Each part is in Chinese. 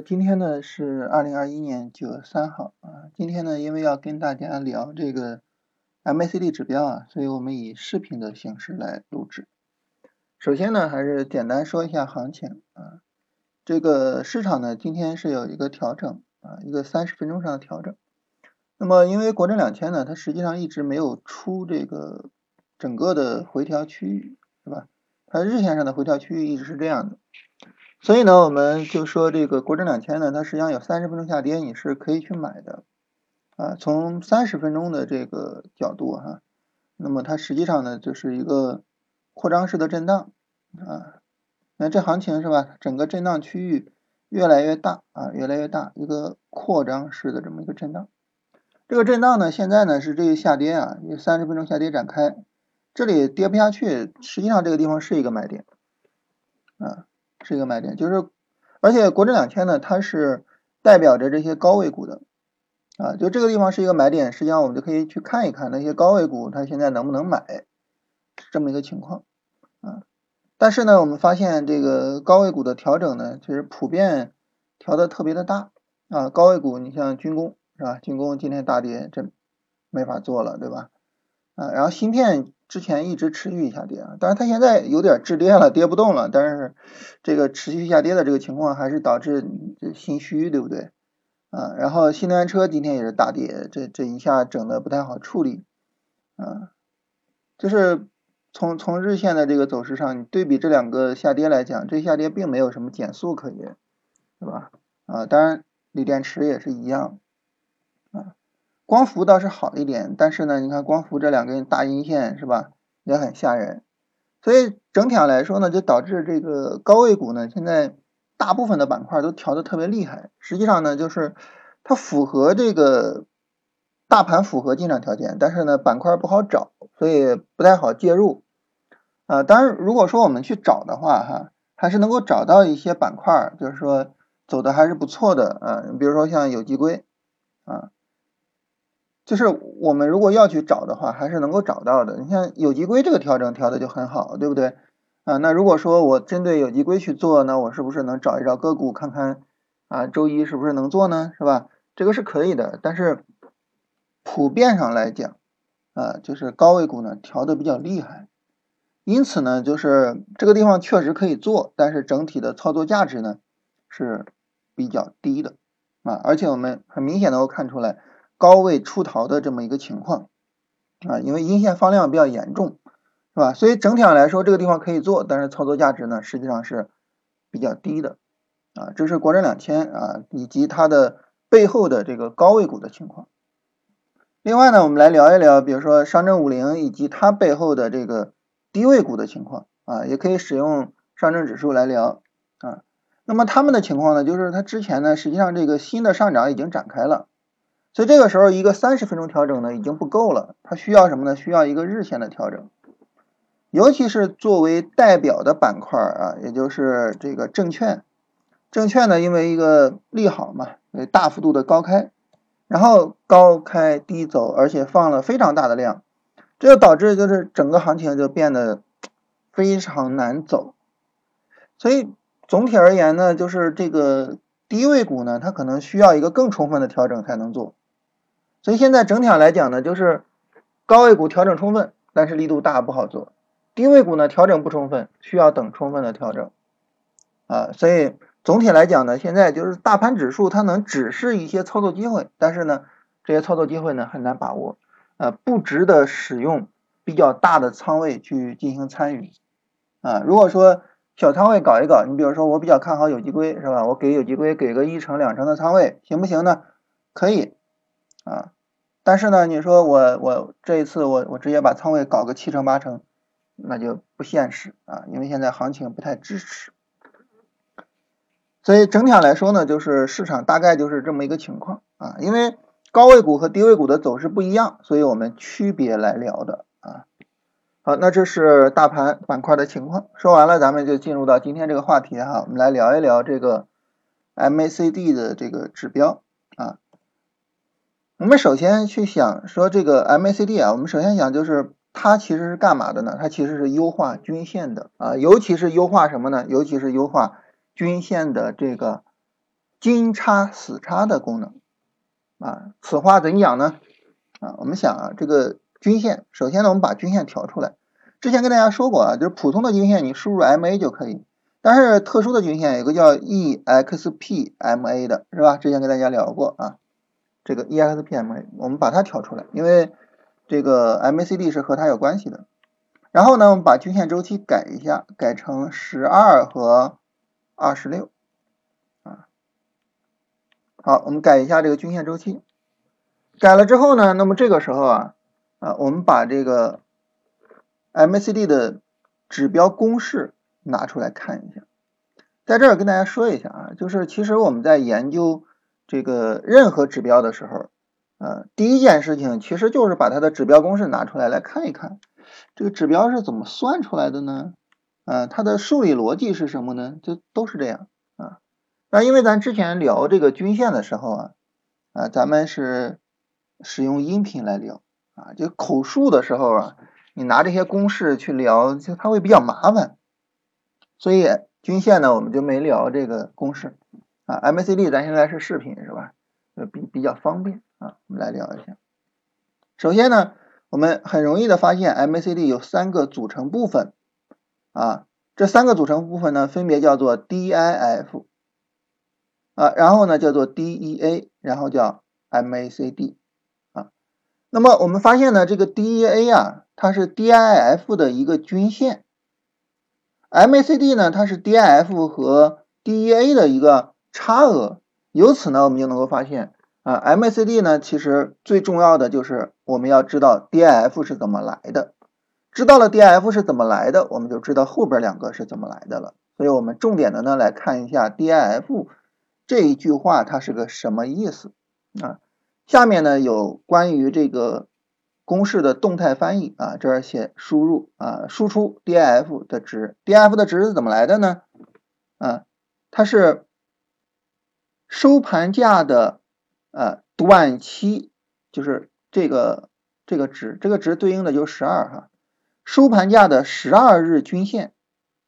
今天呢是二零二一年九月三号啊。今天呢，因为要跟大家聊这个 MACD 指标啊，所以我们以视频的形式来录制。首先呢，还是简单说一下行情啊。这个市场呢，今天是有一个调整啊，一个三十分钟上的调整。那么，因为国证两千呢，它实际上一直没有出这个整个的回调区域，是吧？它日线上的回调区域一直是这样的。所以呢，我们就说这个国证两千呢，它实际上有三十分钟下跌，你是可以去买的啊。从三十分钟的这个角度哈，那么它实际上呢就是一个扩张式的震荡啊。那这行情是吧？整个震荡区域越来越大啊，越来越大，一个扩张式的这么一个震荡。这个震荡呢，现在呢是这个下跌啊，有三十分钟下跌展开，这里跌不下去，实际上这个地方是一个买点啊。是一个买点，就是，而且国证两千呢，它是代表着这些高位股的，啊，就这个地方是一个买点，实际上我们就可以去看一看那些高位股它现在能不能买，是这么一个情况，啊，但是呢，我们发现这个高位股的调整呢，其实普遍调的特别的大，啊，高位股你像军工是吧？军工今天大跌，这没法做了，对吧？啊，然后芯片。之前一直持续下跌啊，但是它现在有点滞跌了，跌不动了。但是这个持续下跌的这个情况，还是导致心虚，对不对？啊，然后新能源车今天也是大跌，这这一下整的不太好处理啊。就是从从日线的这个走势上，你对比这两个下跌来讲，这下跌并没有什么减速可言，是吧？啊，当然锂电池也是一样。光伏倒是好一点，但是呢，你看光伏这两根大阴线是吧，也很吓人。所以整体上来说呢，就导致这个高位股呢，现在大部分的板块都调的特别厉害。实际上呢，就是它符合这个大盘符合进场条件，但是呢，板块不好找，所以不太好介入。啊，当然如果说我们去找的话，哈，还是能够找到一些板块，就是说走的还是不错的啊。比如说像有机硅啊。就是我们如果要去找的话，还是能够找到的。你像有机硅这个调整调的就很好，对不对？啊，那如果说我针对有机硅去做，那我是不是能找一找个股看看啊？周一是不是能做呢？是吧？这个是可以的，但是普遍上来讲，啊，就是高位股呢调的比较厉害，因此呢，就是这个地方确实可以做，但是整体的操作价值呢是比较低的啊，而且我们很明显能够看出来。高位出逃的这么一个情况啊，因为阴线放量比较严重，是吧？所以整体上来说，这个地方可以做，但是操作价值呢，实际上是比较低的啊。这是国证两千啊，以及它的背后的这个高位股的情况。另外呢，我们来聊一聊，比如说上证五零以及它背后的这个低位股的情况啊，也可以使用上证指数来聊啊。那么他们的情况呢，就是它之前呢，实际上这个新的上涨已经展开了。所以这个时候，一个三十分钟调整呢已经不够了，它需要什么呢？需要一个日线的调整，尤其是作为代表的板块啊，也就是这个证券，证券呢因为一个利好嘛，大幅度的高开，然后高开低走，而且放了非常大的量，这就导致就是整个行情就变得非常难走。所以总体而言呢，就是这个低位股呢，它可能需要一个更充分的调整才能做。所以现在整体上来讲呢，就是高位股调整充分，但是力度大不好做；低位股呢调整不充分，需要等充分的调整。啊，所以总体来讲呢，现在就是大盘指数它能指示一些操作机会，但是呢，这些操作机会呢很难把握，呃，不值得使用比较大的仓位去进行参与。啊，如果说小仓位搞一搞，你比如说我比较看好有机硅是吧？我给有机硅给个一成两成的仓位，行不行呢？可以。啊，但是呢，你说我我这一次我我直接把仓位搞个七成八成，那就不现实啊，因为现在行情不太支持。所以整体上来说呢，就是市场大概就是这么一个情况啊，因为高位股和低位股的走势不一样，所以我们区别来聊的啊。好，那这是大盘板块的情况，说完了，咱们就进入到今天这个话题哈，我们来聊一聊这个 MACD 的这个指标。我们首先去想说这个 MACD 啊，我们首先想就是它其实是干嘛的呢？它其实是优化均线的啊，尤其是优化什么呢？尤其是优化均线的这个金叉死叉的功能啊。此话怎讲呢？啊，我们想啊，这个均线，首先呢，我们把均线调出来。之前跟大家说过啊，就是普通的均线你输入 MA 就可以，但是特殊的均线有个叫 EXPMA 的，是吧？之前跟大家聊过啊，这个 EXPMA 我们把它调出来，因为这个 MACD 是和它有关系的。然后呢，我们把均线周期改一下，改成十二和二十六啊。好，我们改一下这个均线周期。改了之后呢，那么这个时候啊啊，我们把这个 MACD 的指标公式拿出来看一下。在这儿跟大家说一下啊，就是其实我们在研究这个任何指标的时候，呃，第一件事情其实就是把它的指标公式拿出来来看一看。这个指标是怎么算出来的呢？啊，它的数理逻辑是什么呢？就都是这样啊。那因为咱之前聊这个均线的时候啊，啊，咱们是使用音频来聊啊，就口述的时候啊，你拿这些公式去聊，就它会比较麻烦。所以均线呢，我们就没聊这个公式啊。MACD 咱现在是视频是吧？呃，比比较方便啊，我们来聊一下。首先呢。我们很容易的发现，MACD 有三个组成部分啊，这三个组成部分呢，分别叫做 DIF 啊，然后呢叫做 DEA，然后叫 MACD 啊。那么我们发现呢，这个 DEA 啊，它是 DIF 的一个均线，MACD 呢，它是 DIF 和 DEA 的一个差额，由此呢，我们就能够发现。啊，MACD 呢，其实最重要的就是我们要知道 DIF 是怎么来的。知道了 DIF 是怎么来的，我们就知道后边两个是怎么来的了。所以我们重点的呢来看一下 DIF 这一句话它是个什么意思啊？下面呢有关于这个公式的动态翻译啊，这儿写输入啊，输出 DIF 的值，DIF 的值是怎么来的呢？啊，它是收盘价的。呃，短期就是这个这个值，这个值对应的就是十二哈，收盘价的十二日均线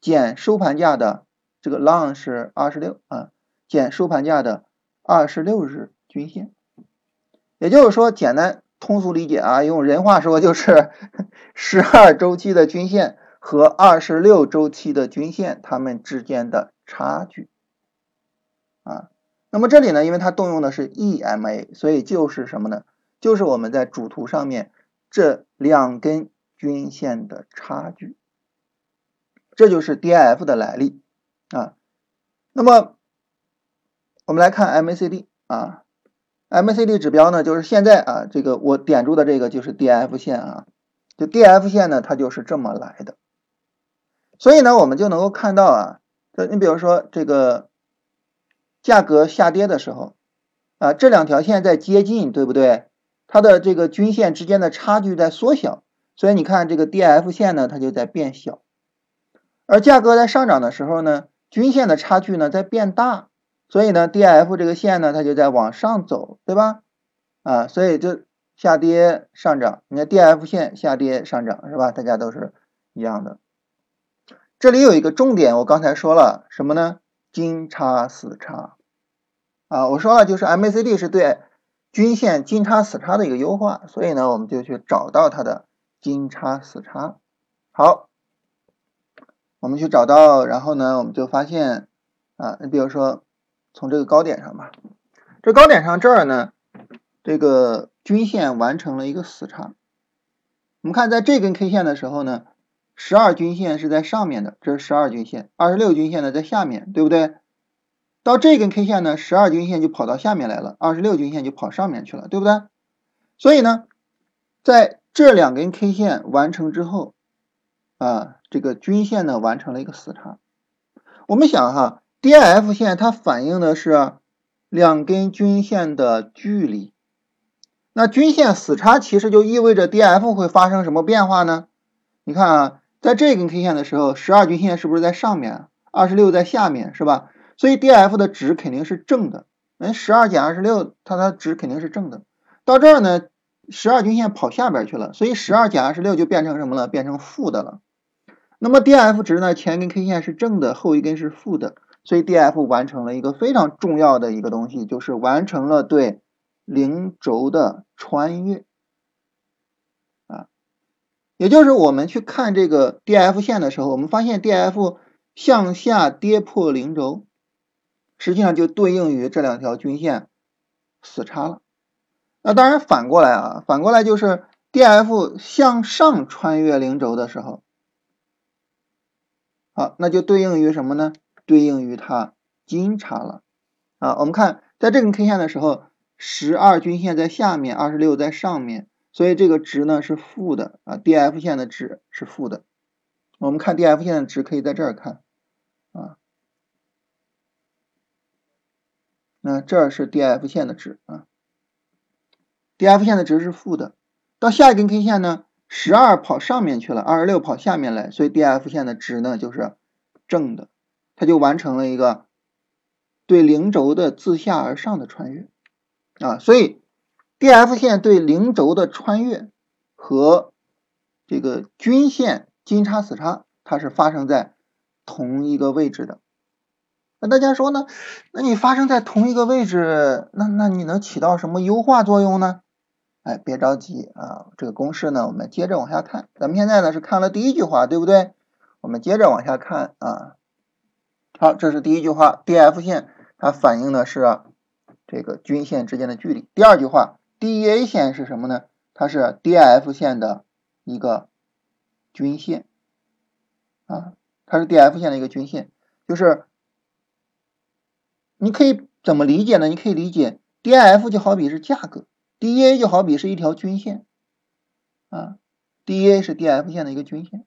减收盘价的这个 long 是二十六啊，减收盘价的二十六日均线，也就是说，简单通俗理解啊，用人话说就是 十二周期的均线和二十六周期的均线它们之间的差距。那么这里呢，因为它动用的是 EMA，所以就是什么呢？就是我们在主图上面这两根均线的差距，这就是 DIF 的来历啊。那么我们来看 MACD 啊，MACD 指标呢，就是现在啊，这个我点住的这个就是 DF 线啊，就 DF 线呢，它就是这么来的。所以呢，我们就能够看到啊，你比如说这个。价格下跌的时候，啊，这两条线在接近，对不对？它的这个均线之间的差距在缩小，所以你看这个 D F 线呢，它就在变小。而价格在上涨的时候呢，均线的差距呢在变大，所以呢 D F 这个线呢，它就在往上走，对吧？啊，所以就下跌上涨，你看 D F 线下跌上涨是吧？大家都是一样的。这里有一个重点，我刚才说了什么呢？金叉死叉啊，我说了，就是 MACD 是对均线金叉死叉的一个优化，所以呢，我们就去找到它的金叉死叉。好，我们去找到，然后呢，我们就发现啊，你比如说从这个高点上吧，这高点上这儿呢，这个均线完成了一个死叉。我们看在这根 K 线的时候呢。十二均线是在上面的，这是十二均线，二十六均线呢在下面对不对？到这根 K 线呢，十二均线就跑到下面来了，二十六均线就跑上面去了，对不对？所以呢，在这两根 K 线完成之后，啊，这个均线呢完成了一个死叉。我们想哈，DIF 线它反映的是两根均线的距离，那均线死叉其实就意味着 DIF 会发生什么变化呢？你看啊。在这根 K 线的时候，十二均线是不是在上面？二十六在下面，是吧？所以 D F 的值肯定是正的。哎，十二减二十六，它的值肯定是正的。到这儿呢，十二均线跑下边去了，所以十二减二十六就变成什么了？变成负的了。那么 D F 值呢？前一根 K 线是正的，后一根是负的，所以 D F 完成了一个非常重要的一个东西，就是完成了对零轴的穿越啊，也就是我们去看这个 D F 线的时候，我们发现 D F 向下跌破零轴，实际上就对应于这两条均线死叉了。那当然反过来啊，反过来就是 D F 向上穿越零轴的时候，好，那就对应于什么呢？对应于它金叉了啊！我们看在这根 K 线的时候，十二均线在下面，二十六在上面，所以这个值呢是负的啊，DF 线的值是负的。我们看 DF 线的值可以在这儿看啊，那这是 DF 线的值啊，DF 线的值是负的。到下一根 K 线呢，十二跑上面去了，二十六跑下面来，所以 DF 线的值呢就是正的。它就完成了一个对零轴的自下而上的穿越啊，所以 D F 线对零轴的穿越和这个均线金叉死叉，它是发生在同一个位置的。那大家说呢？那你发生在同一个位置，那那你能起到什么优化作用呢？哎，别着急啊，这个公式呢，我们接着往下看。咱们现在呢是看了第一句话，对不对？我们接着往下看啊。好，这是第一句话，D F 线它反映的是这个均线之间的距离。第二句话，D E A 线是什么呢？它是 D F 线的一个均线啊，它是 D F 线的一个均线，就是你可以怎么理解呢？你可以理解 D F 就好比是价格，D E A 就好比是一条均线啊，D E A 是 D F 线的一个均线。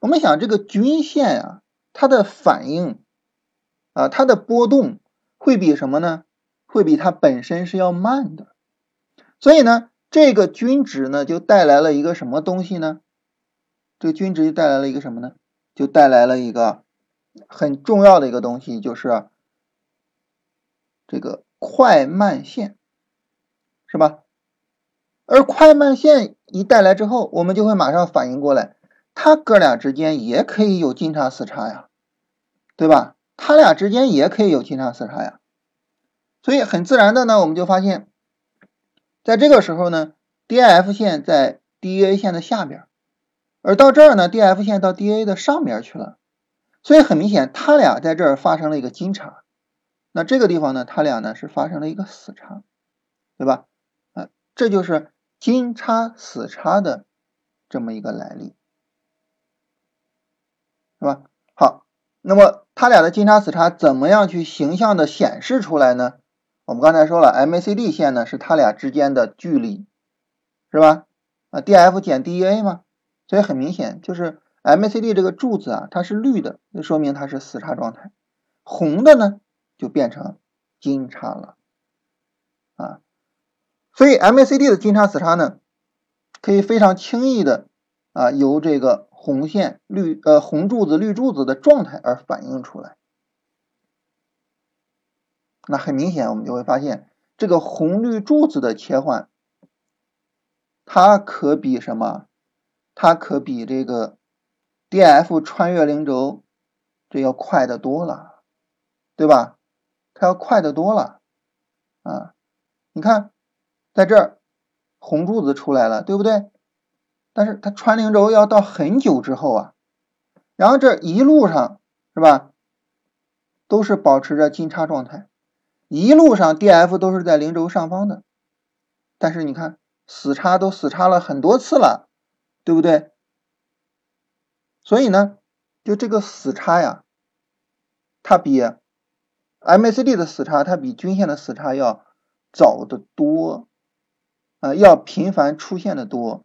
我们想这个均线啊，它的反应。啊，它的波动会比什么呢？会比它本身是要慢的，所以呢，这个均值呢就带来了一个什么东西呢？这个均值就带来了一个什么呢？就带来了一个很重要的一个东西，就是这个快慢线，是吧？而快慢线一带来之后，我们就会马上反应过来，它哥俩之间也可以有金叉死叉呀，对吧？它俩之间也可以有金叉死叉呀，所以很自然的呢，我们就发现，在这个时候呢，D F 线在 D A 线的下边，而到这儿呢，D F 线到 D A 的上边去了，所以很明显，它俩在这儿发生了一个金叉，那这个地方呢，它俩呢是发生了一个死叉，对吧？啊，这就是金叉死叉的这么一个来历，是吧？好。那么它俩的金叉死叉怎么样去形象的显示出来呢？我们刚才说了，MACD 线呢是它俩之间的距离，是吧？啊，DF 减 DEA 嘛，所以很明显就是 MACD 这个柱子啊，它是绿的，就说明它是死叉状态；红的呢就变成金叉了，啊，所以 MACD 的金叉死叉呢，可以非常轻易的啊由这个。红线绿呃红柱子绿柱子的状态而反映出来，那很明显我们就会发现这个红绿柱子的切换，它可比什么？它可比这个 D F 穿越零轴这要快的多了，对吧？它要快的多了啊！你看，在这儿红柱子出来了，对不对？但是它穿零轴要到很久之后啊，然后这一路上是吧，都是保持着金叉状态，一路上 D F 都是在零轴上方的，但是你看死叉都死叉了很多次了，对不对？所以呢，就这个死叉呀，它比 M A C D 的死叉，它比均线的死叉要早得多啊，要频繁出现的多。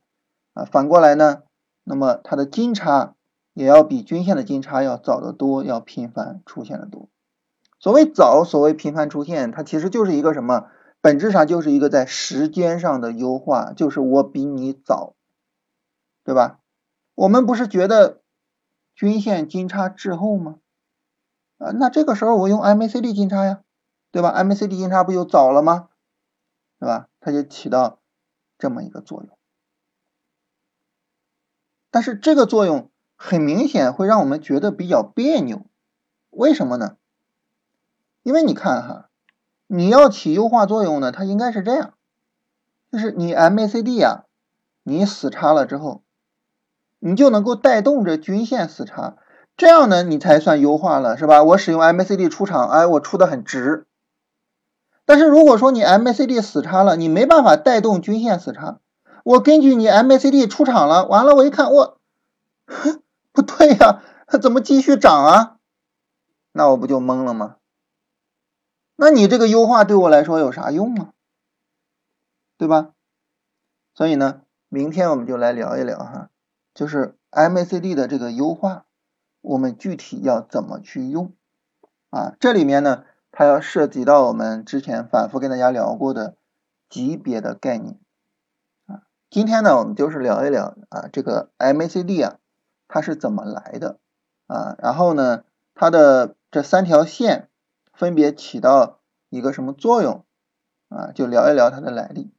啊，反过来呢，那么它的金叉也要比均线的金叉要早得多，要频繁出现的多。所谓早，所谓频繁出现，它其实就是一个什么？本质上就是一个在时间上的优化，就是我比你早，对吧？我们不是觉得均线金叉滞后吗？啊，那这个时候我用 MACD 金叉呀，对吧？MACD 金叉不就早了吗？对吧？它就起到这么一个作用。但是这个作用很明显会让我们觉得比较别扭，为什么呢？因为你看哈，你要起优化作用呢，它应该是这样，就是你 MACD 啊，你死叉了之后，你就能够带动着均线死叉，这样呢，你才算优化了，是吧？我使用 MACD 出场，哎，我出的很直。但是如果说你 MACD 死叉了，你没办法带动均线死叉，我根据你 MACD 出场了，完了我一看，我，不对呀，它怎么继续涨啊？那我不就懵了吗？那你这个优化对我来说有啥用啊？对吧？所以呢，明天我们就来聊一聊哈，就是 MACD 的这个优化，我们具体要怎么去用啊？这里面呢，它要涉及到我们之前反复跟大家聊过的级别的概念啊。今天呢，我们就是聊一聊啊，这个 MACD 啊，它是怎么来的啊？然后呢，它的这三条线分别起到一个什么作用啊？就聊一聊它的来历。